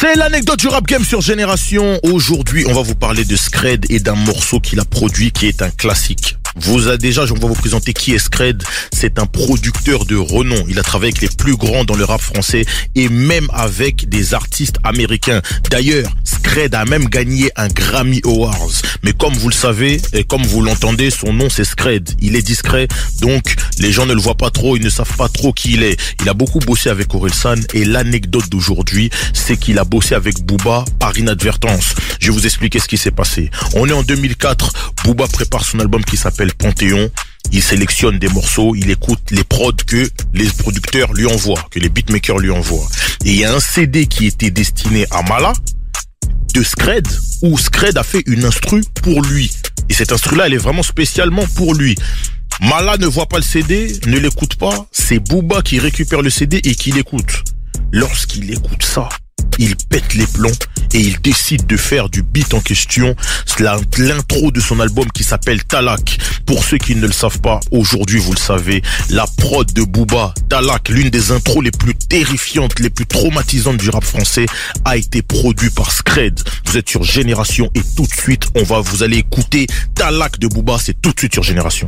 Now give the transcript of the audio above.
C'est l'anecdote du rap game sur Génération. Aujourd'hui, on va vous parler de Scred et d'un morceau qu'il a produit qui est un classique. Vous a déjà, je vais vous présenter qui est Scred. C'est un producteur de renom. Il a travaillé avec les plus grands dans le rap français et même avec des artistes américains. D'ailleurs, Scred a même gagné un Grammy Awards. Mais comme vous le savez et comme vous l'entendez, son nom c'est Scred. Il est discret, donc les gens ne le voient pas trop, ils ne savent pas trop qui il est. Il a beaucoup bossé avec Orelsan et l'anecdote d'aujourd'hui, c'est qu'il a bossé avec Booba par inadvertance. Je vais vous expliquer ce qui s'est passé. On est en 2004, Booba prépare son album qui s'appelle Panthéon. Il sélectionne des morceaux, il écoute les prods que les producteurs lui envoient, que les beatmakers lui envoient. Et il y a un CD qui était destiné à Mala, de Scred, où Scred a fait une instru pour lui. Et cette instru-là, elle est vraiment spécialement pour lui. Mala ne voit pas le CD, ne l'écoute pas, c'est Booba qui récupère le CD et qui l'écoute. Lorsqu'il écoute ça, il pète les plombs et il décide de faire du beat en question, l'intro de son album qui s'appelle Talak. Pour ceux qui ne le savent pas, aujourd'hui vous le savez, la prod de Booba, Talak, l'une des intros les plus terrifiantes, les plus traumatisantes du rap français, a été produit par Scred. Vous êtes sur Génération et tout de suite, on va vous allez écouter Talak de Booba, c'est tout de suite sur Génération.